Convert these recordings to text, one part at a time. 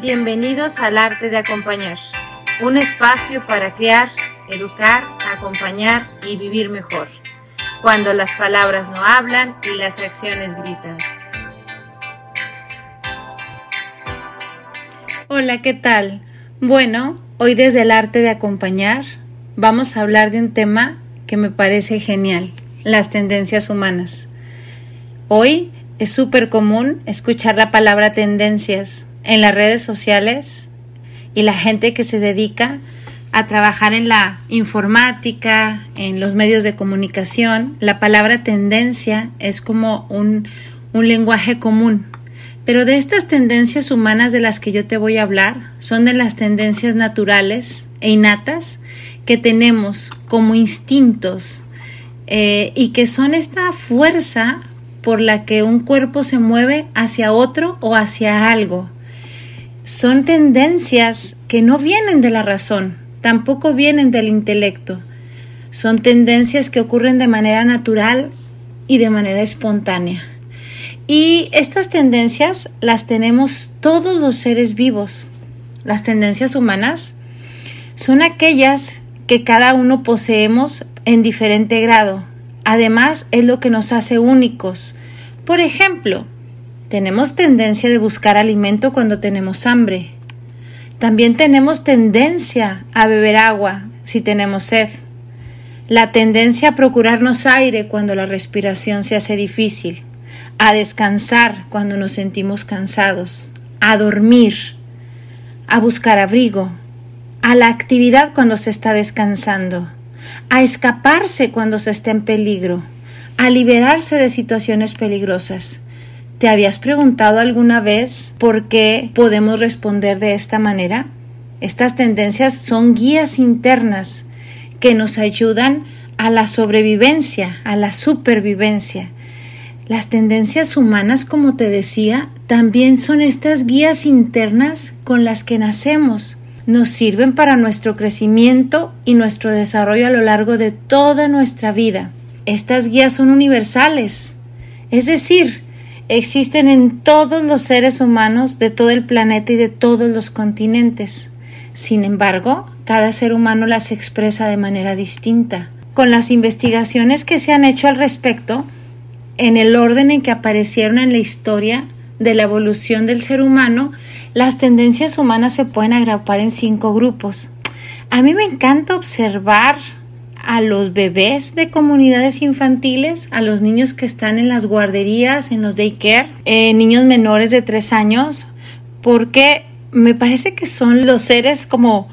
Bienvenidos al arte de acompañar, un espacio para crear, educar, acompañar y vivir mejor, cuando las palabras no hablan y las acciones gritan. Hola, ¿qué tal? Bueno, hoy desde el arte de acompañar vamos a hablar de un tema que me parece genial, las tendencias humanas. Hoy es súper común escuchar la palabra tendencias en las redes sociales y la gente que se dedica a trabajar en la informática, en los medios de comunicación, la palabra tendencia es como un, un lenguaje común. Pero de estas tendencias humanas de las que yo te voy a hablar son de las tendencias naturales e innatas que tenemos como instintos eh, y que son esta fuerza por la que un cuerpo se mueve hacia otro o hacia algo son tendencias que no vienen de la razón, tampoco vienen del intelecto. Son tendencias que ocurren de manera natural y de manera espontánea. Y estas tendencias las tenemos todos los seres vivos. Las tendencias humanas son aquellas que cada uno poseemos en diferente grado. Además, es lo que nos hace únicos. Por ejemplo, tenemos tendencia de buscar alimento cuando tenemos hambre. También tenemos tendencia a beber agua si tenemos sed. La tendencia a procurarnos aire cuando la respiración se hace difícil. A descansar cuando nos sentimos cansados. A dormir. A buscar abrigo. A la actividad cuando se está descansando. A escaparse cuando se está en peligro. A liberarse de situaciones peligrosas ¿Te habías preguntado alguna vez por qué podemos responder de esta manera? Estas tendencias son guías internas que nos ayudan a la sobrevivencia, a la supervivencia. Las tendencias humanas, como te decía, también son estas guías internas con las que nacemos. Nos sirven para nuestro crecimiento y nuestro desarrollo a lo largo de toda nuestra vida. Estas guías son universales, es decir, existen en todos los seres humanos de todo el planeta y de todos los continentes. Sin embargo, cada ser humano las expresa de manera distinta. Con las investigaciones que se han hecho al respecto, en el orden en que aparecieron en la historia de la evolución del ser humano, las tendencias humanas se pueden agrupar en cinco grupos. A mí me encanta observar a los bebés de comunidades infantiles, a los niños que están en las guarderías, en los daycare, eh, niños menores de tres años, porque me parece que son los seres como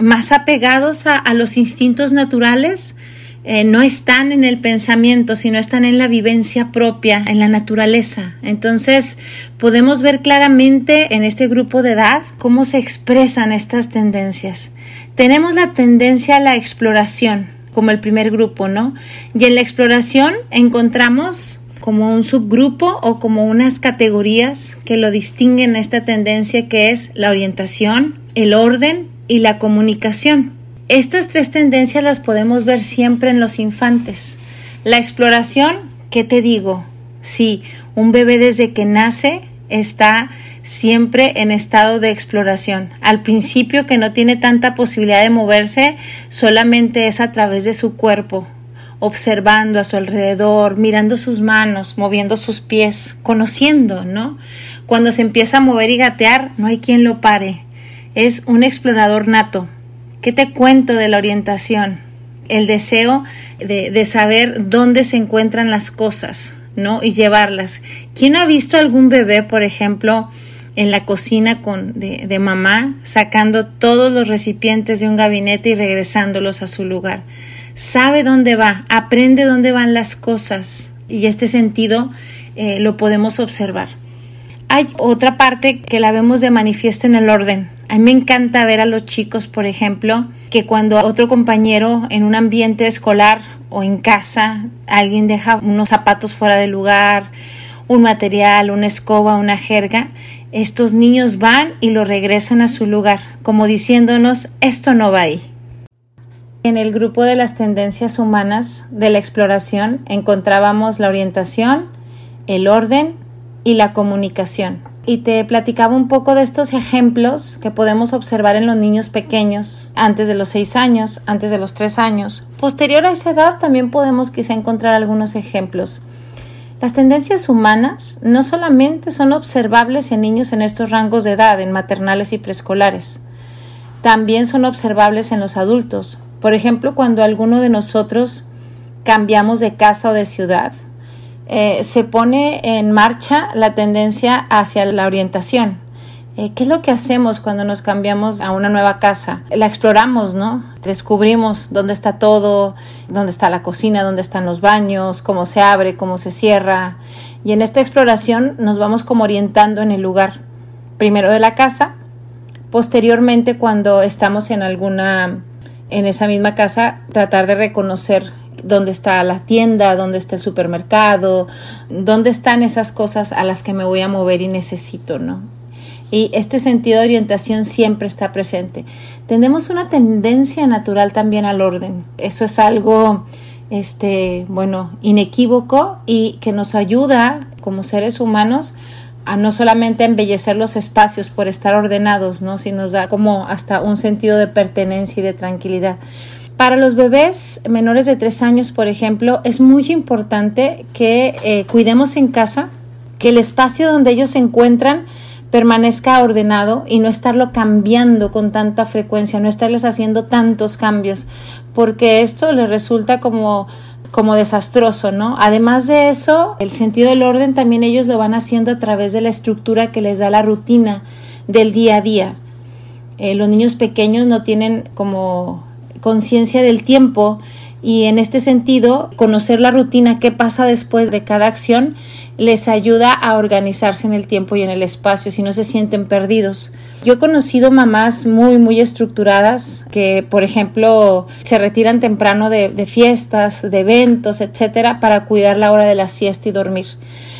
más apegados a, los instintos naturales, eh, no están en el pensamiento, sino están en la vivencia propia, en la naturaleza. Entonces, podemos ver claramente en este grupo de edad cómo se expresan estas tendencias. Tenemos la tendencia a la exploración, como el primer grupo, ¿no? Y en la exploración encontramos como un subgrupo o como unas categorías que lo distinguen esta tendencia que es la orientación, el orden y la comunicación. Estas tres tendencias las podemos ver siempre en los infantes. La exploración, ¿qué te digo? Si un bebé desde que nace está siempre en estado de exploración. Al principio que no tiene tanta posibilidad de moverse, solamente es a través de su cuerpo, observando a su alrededor, mirando sus manos, moviendo sus pies, conociendo, ¿no? Cuando se empieza a mover y gatear, no hay quien lo pare. Es un explorador nato. ¿Qué te cuento de la orientación? El deseo de, de saber dónde se encuentran las cosas, ¿no? Y llevarlas. ¿Quién ha visto algún bebé, por ejemplo, en la cocina con, de, de mamá, sacando todos los recipientes de un gabinete y regresándolos a su lugar? Sabe dónde va, aprende dónde van las cosas y este sentido eh, lo podemos observar. Hay otra parte que la vemos de manifiesto en el orden. A mí me encanta ver a los chicos, por ejemplo, que cuando otro compañero en un ambiente escolar o en casa alguien deja unos zapatos fuera de lugar, un material, una escoba, una jerga, estos niños van y lo regresan a su lugar, como diciéndonos esto no va ahí. En el grupo de las tendencias humanas de la exploración encontrábamos la orientación, el orden y la comunicación. Y te platicaba un poco de estos ejemplos que podemos observar en los niños pequeños antes de los seis años, antes de los tres años. Posterior a esa edad también podemos quizá encontrar algunos ejemplos. Las tendencias humanas no solamente son observables en niños en estos rangos de edad, en maternales y preescolares, también son observables en los adultos. Por ejemplo, cuando alguno de nosotros cambiamos de casa o de ciudad, eh, se pone en marcha la tendencia hacia la orientación. Eh, ¿Qué es lo que hacemos cuando nos cambiamos a una nueva casa? La exploramos, ¿no? Descubrimos dónde está todo, dónde está la cocina, dónde están los baños, cómo se abre, cómo se cierra. Y en esta exploración nos vamos como orientando en el lugar, primero de la casa, posteriormente cuando estamos en alguna, en esa misma casa, tratar de reconocer dónde está la tienda, dónde está el supermercado, dónde están esas cosas a las que me voy a mover y necesito, ¿no? Y este sentido de orientación siempre está presente. Tenemos una tendencia natural también al orden. Eso es algo, este, bueno, inequívoco y que nos ayuda como seres humanos a no solamente embellecer los espacios por estar ordenados, ¿no? sino nos da como hasta un sentido de pertenencia y de tranquilidad. Para los bebés menores de tres años, por ejemplo, es muy importante que eh, cuidemos en casa, que el espacio donde ellos se encuentran permanezca ordenado y no estarlo cambiando con tanta frecuencia, no estarles haciendo tantos cambios, porque esto les resulta como como desastroso, ¿no? Además de eso, el sentido del orden también ellos lo van haciendo a través de la estructura que les da la rutina del día a día. Eh, los niños pequeños no tienen como conciencia del tiempo y en este sentido conocer la rutina, qué pasa después de cada acción, les ayuda a organizarse en el tiempo y en el espacio si no se sienten perdidos. Yo he conocido mamás muy, muy estructuradas que, por ejemplo, se retiran temprano de, de fiestas, de eventos, etcétera, para cuidar la hora de la siesta y dormir.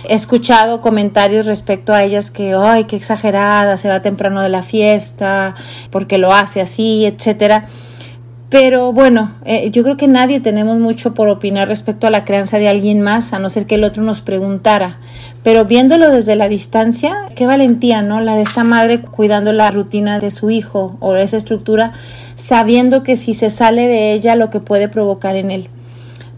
He escuchado comentarios respecto a ellas que, ay, qué exagerada, se va temprano de la fiesta, porque lo hace así, etcétera. Pero bueno, eh, yo creo que nadie tenemos mucho por opinar respecto a la crianza de alguien más, a no ser que el otro nos preguntara. Pero viéndolo desde la distancia, qué valentía, ¿no? La de esta madre cuidando la rutina de su hijo o esa estructura, sabiendo que si se sale de ella lo que puede provocar en él.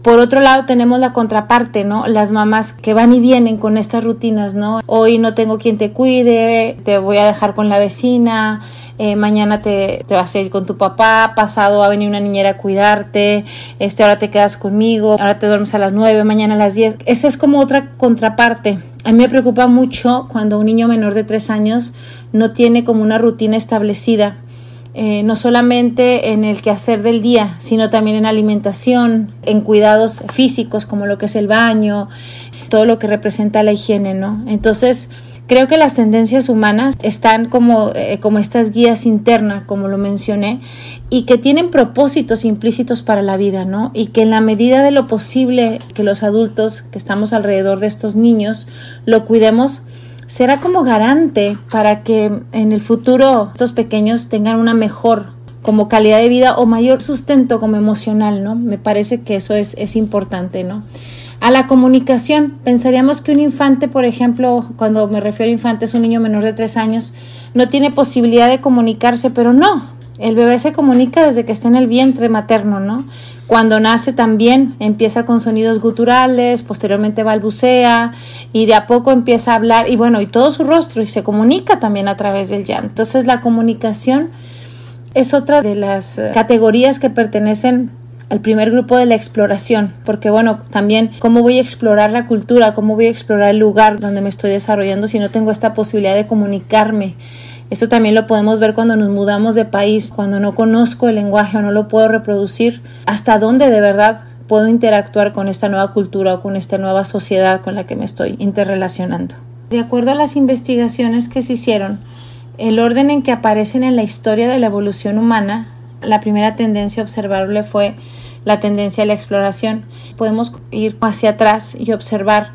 Por otro lado, tenemos la contraparte, ¿no? Las mamás que van y vienen con estas rutinas, ¿no? Hoy no tengo quien te cuide, te voy a dejar con la vecina, eh, mañana te, vas a ir con tu papá, pasado va a venir una niñera a cuidarte, este, ahora te quedas conmigo, ahora te duermes a las 9, mañana a las 10. Esa es como otra contraparte. A mí me preocupa mucho cuando un niño menor de 3 años no tiene como una rutina establecida. Eh, no solamente en el quehacer del día, sino también en alimentación, en cuidados físicos como lo que es el baño, todo lo que representa la higiene, ¿no? Entonces, Creo que las tendencias humanas están como, eh, como estas guías internas, como lo mencioné, y que tienen propósitos implícitos para la vida, ¿no? Y que en la medida de lo posible que los adultos que estamos alrededor de estos niños lo cuidemos, será como garante para que en el futuro estos pequeños tengan una mejor como calidad de vida o mayor sustento como emocional, ¿no? Me parece que eso es, es importante, ¿no? A la comunicación, pensaríamos que un infante, por ejemplo, cuando me refiero a infante, es un niño menor de tres años, no tiene posibilidad de comunicarse, pero no, el bebé se comunica desde que está en el vientre materno, ¿no? Cuando nace también empieza con sonidos guturales, posteriormente balbucea y de a poco empieza a hablar y bueno, y todo su rostro y se comunica también a través del llanto. Entonces la comunicación es otra de las categorías que pertenecen el primer grupo de la exploración, porque bueno, también cómo voy a explorar la cultura, cómo voy a explorar el lugar donde me estoy desarrollando si no tengo esta posibilidad de comunicarme. Eso también lo podemos ver cuando nos mudamos de país, cuando no conozco el lenguaje o no lo puedo reproducir, hasta dónde de verdad puedo interactuar con esta nueva cultura o con esta nueva sociedad con la que me estoy interrelacionando. De acuerdo a las investigaciones que se hicieron, el orden en que aparecen en la historia de la evolución humana, la primera tendencia observable fue la tendencia a la exploración. Podemos ir hacia atrás y observar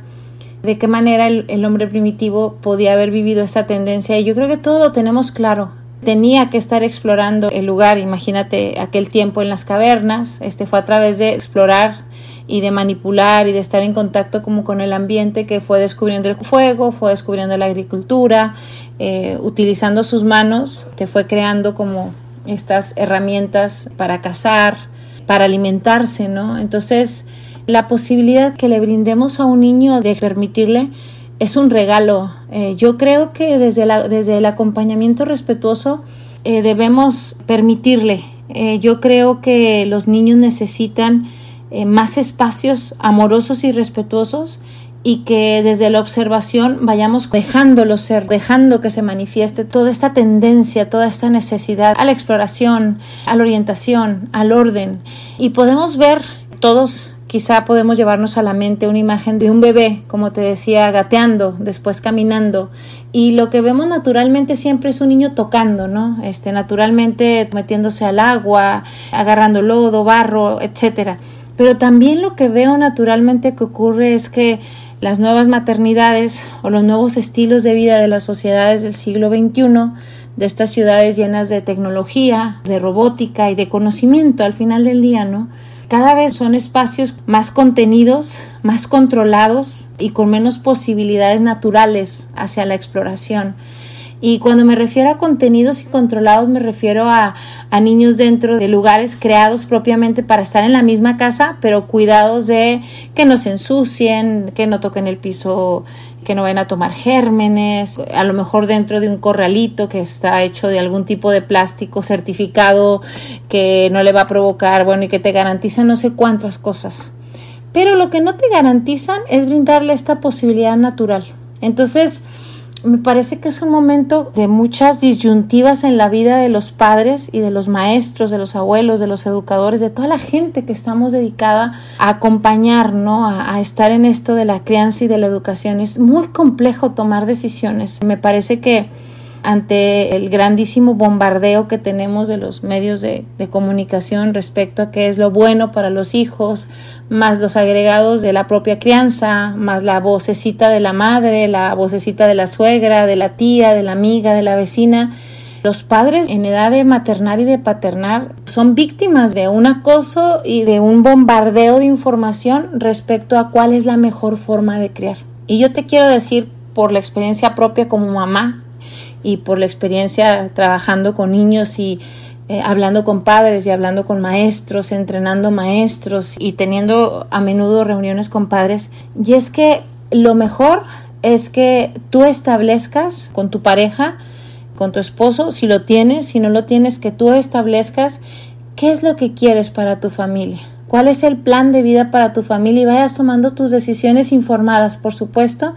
de qué manera el, hombre primitivo podía haber vivido esta tendencia. Y yo creo que todo lo tenemos claro. Tenía que estar explorando el lugar, imagínate aquel tiempo en las cavernas, este fue a través de explorar y de manipular y de estar en contacto como con el ambiente que fue descubriendo el fuego, fue descubriendo la agricultura, eh, utilizando sus manos, que fue creando como estas herramientas para cazar, para alimentarse, ¿no? Entonces, la posibilidad que le brindemos a un niño de permitirle es un regalo. Eh, yo creo que desde, el acompañamiento respetuoso eh, debemos permitirle. Eh, yo creo que los niños necesitan más espacios amorosos y respetuosos y que desde la observación vayamos dejándolo ser, dejando que se manifieste toda esta tendencia, toda esta necesidad a la exploración, a la orientación, al orden. Y podemos ver todos Quizá podemos llevarnos a la mente una imagen de un bebé, como te decía, gateando, después caminando. Y lo que vemos naturalmente siempre es un niño tocando, ¿no? Este, naturalmente metiéndose al agua, agarrando lodo, barro, etcétera. Pero también lo que veo naturalmente que ocurre es que las nuevas maternidades o los nuevos estilos de vida de las sociedades del siglo XXI, de estas ciudades llenas de tecnología, de robótica y de conocimiento al final del día, ¿no? Cada vez son espacios más contenidos, más controlados y con menos posibilidades naturales hacia la exploración. Y cuando me refiero a contenidos y controlados, me refiero a, a, niños dentro de lugares creados propiamente para estar en la misma casa, pero cuidados de que no se ensucien, que no toquen el piso que no vayan a tomar gérmenes, a lo mejor dentro de un corralito que está hecho de algún tipo de plástico certificado que no le va a provocar, bueno, y que te garantiza no sé cuántas cosas. Pero lo que no te garantizan es brindarle esta posibilidad natural. Entonces, me parece que es un momento de muchas disyuntivas en la vida de los padres y de los maestros, de los abuelos, de los educadores, de toda la gente que estamos dedicada a acompañar, ¿no? A, a, estar en esto de la crianza y de la educación. Es muy complejo tomar decisiones. Me parece que ante el grandísimo bombardeo que tenemos de los medios de, comunicación respecto a qué es lo bueno para los hijos, más los agregados de la propia crianza, más la vocecita de la madre, la vocecita de la suegra, de la tía, de la amiga, de la vecina. Los padres en edad de maternar y de paternar son víctimas de un acoso y de un bombardeo de información respecto a cuál es la mejor forma de criar. Y yo te quiero decir por la experiencia propia como mamá, y por la experiencia trabajando con niños y eh, hablando con padres y hablando con maestros, entrenando maestros y teniendo a menudo reuniones con padres. Y es que lo mejor es que tú establezcas con tu pareja, con tu esposo, si lo tienes, si no lo tienes, que tú establezcas qué es lo que quieres para tu familia. ¿Cuál es el plan de vida para tu familia? Y vayas tomando tus decisiones informadas, por supuesto,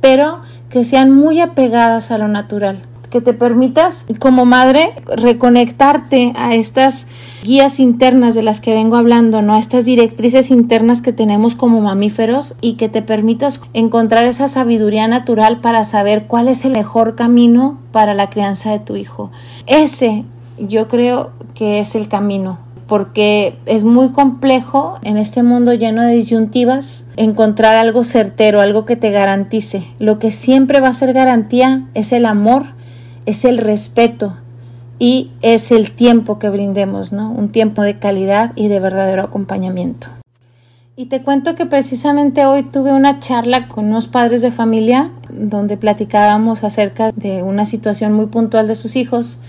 pero que sean muy apegadas a lo natural, que te permitas como madre reconectarte a estas guías internas de las que vengo hablando, ¿no? A estas directrices internas que tenemos como mamíferos y que te permitas encontrar esa sabiduría natural para saber cuál es el mejor camino para la crianza de tu hijo. Ese yo creo que es el camino porque es muy complejo en este mundo lleno de disyuntivas encontrar algo certero, algo que te garantice. Lo que siempre va a ser garantía es el amor, es el respeto y es el tiempo que brindemos, ¿no? Un tiempo de calidad y de verdadero acompañamiento. Y te cuento que precisamente hoy tuve una charla con unos padres de familia donde platicábamos acerca de una situación muy puntual de sus hijos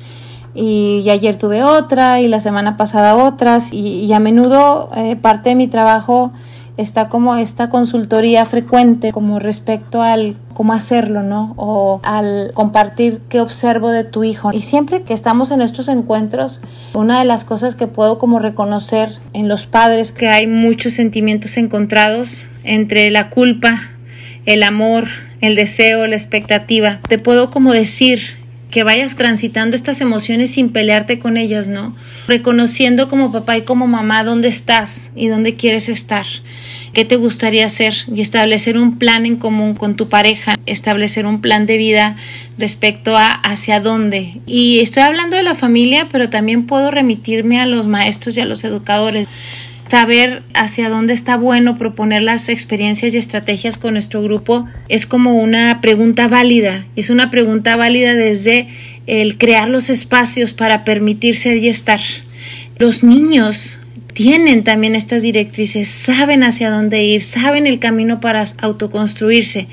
y, ayer tuve otra y la semana pasada otras y, a menudo eh, parte de mi trabajo está como esta consultoría frecuente como respecto al cómo hacerlo, ¿no? O al compartir qué observo de tu hijo. Y siempre que estamos en estos encuentros, una de las cosas que puedo como reconocer en los padres que hay muchos sentimientos encontrados entre la culpa, el amor, el deseo, la expectativa. Te puedo como decir que vayas transitando estas emociones sin pelearte con ellas, ¿no? Reconociendo como papá y como mamá dónde estás y dónde quieres estar, qué te gustaría hacer y establecer un plan en común con tu pareja, establecer un plan de vida respecto a hacia dónde. Y estoy hablando de la familia, pero también puedo remitirme a los maestros y a los educadores saber hacia dónde está bueno proponer las experiencias y estrategias con nuestro grupo es como una pregunta válida. Es una pregunta válida desde el crear los espacios para permitir ser y estar. Los niños tienen también estas directrices, saben hacia dónde ir, saben el camino para autoconstruirse,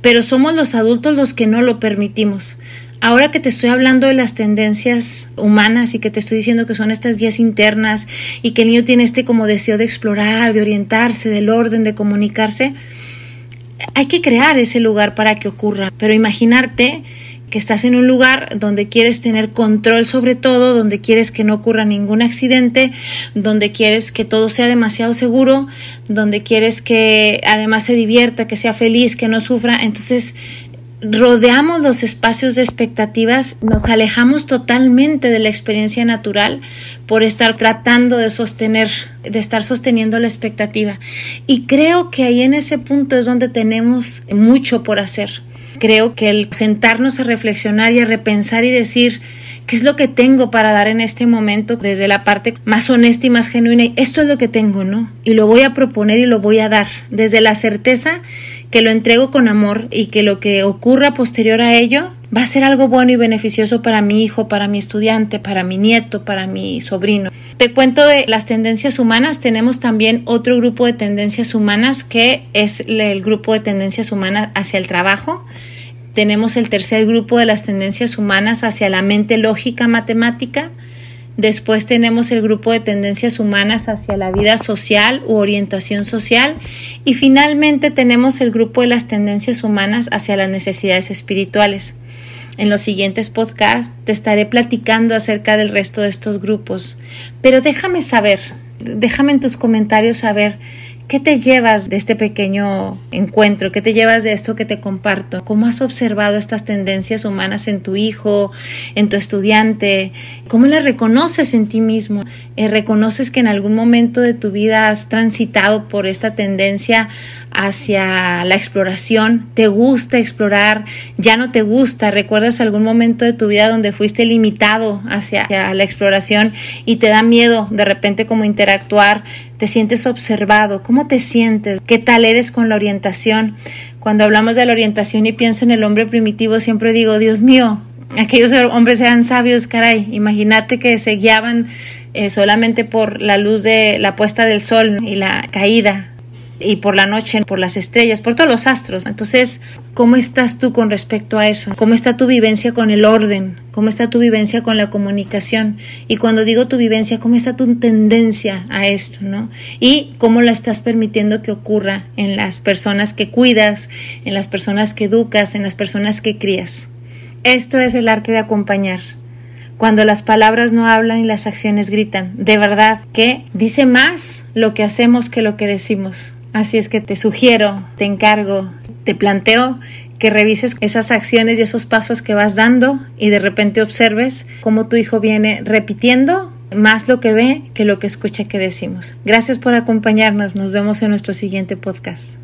pero somos los adultos los que no lo permitimos. Ahora que te estoy hablando de las tendencias humanas y que te estoy diciendo que son estas guías internas y que el niño tiene este como deseo de explorar, de orientarse, del orden, de comunicarse, hay que crear ese lugar para que ocurra, pero imaginarte que estás en un lugar donde quieres tener control sobre todo, donde quieres que no ocurra ningún accidente, donde quieres que todo sea demasiado seguro, donde quieres que además se divierta, que sea feliz, que no sufra. Entonces rodeamos los espacios de expectativas, nos alejamos totalmente de la experiencia natural por estar tratando de sostener, de estar sosteniendo la expectativa. Y creo que ahí en ese punto es donde tenemos mucho por hacer. Creo que el sentarnos a reflexionar y a repensar y decir, ¿Qué es lo que tengo para dar en este momento desde la parte más honesta y más genuina? Esto es lo que tengo, ¿no? Y lo voy a proponer y lo voy a dar desde la certeza que lo entrego con amor y que lo que ocurra posterior a ello va a ser algo bueno y beneficioso para mi hijo, para mi estudiante, para mi nieto, para mi sobrino. Te cuento de las tendencias humanas, tenemos también otro grupo de tendencias humanas que es el grupo de tendencias humanas hacia el trabajo. Tenemos el tercer grupo de las tendencias humanas hacia la mente lógica matemática. Después tenemos el grupo de tendencias humanas hacia la vida social u orientación social. Y finalmente tenemos el grupo de las tendencias humanas hacia las necesidades espirituales. En los siguientes podcasts te estaré platicando acerca del resto de estos grupos. Pero déjame saber, déjame en tus comentarios saber ¿Qué te llevas de este pequeño encuentro? ¿Qué te llevas de esto que te comparto? ¿Cómo has observado estas tendencias humanas en tu hijo, en tu estudiante? ¿Cómo las reconoces en ti mismo? Eh, ¿Reconoces que en algún momento de tu vida has transitado por esta tendencia hacia la exploración? ¿Te gusta explorar? ¿Ya no te gusta? ¿Recuerdas algún momento de tu vida donde fuiste limitado hacia, la exploración y te da miedo de repente como interactuar? ¿Te sientes observado? ¿Cómo te sientes? ¿Qué tal eres con la orientación? Cuando hablamos de la orientación y pienso en el hombre primitivo, siempre digo, Dios mío, aquellos hombres eran sabios, caray. Imagínate que se guiaban eh, solamente por la luz de la puesta del sol y la caída y por la noche, por las estrellas, por todos los astros. Entonces, ¿cómo estás tú con respecto a eso? ¿Cómo está tu vivencia con el orden? ¿Cómo está tu vivencia con la comunicación? Y cuando digo tu vivencia, ¿cómo está tu tendencia a esto, no? Y cómo la estás permitiendo que ocurra en las personas que cuidas, en las personas que educas, en las personas que crías. Esto es el arte de acompañar cuando las palabras no hablan y las acciones gritan. De verdad que dice más lo que hacemos que lo que decimos. Así es que te sugiero, te encargo, te planteo que revises esas acciones y esos pasos que vas dando y de repente observes cómo tu hijo viene repitiendo más lo que ve que lo que escucha que decimos. Gracias por acompañarnos. Nos vemos en nuestro siguiente podcast.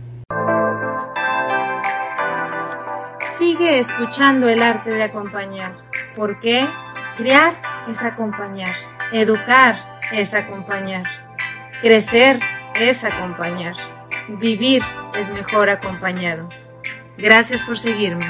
Sigue escuchando el arte de acompañar. porque Criar es acompañar. Educar es acompañar. Crecer es acompañar. Vivir es mejor acompañado. Gracias por seguirme.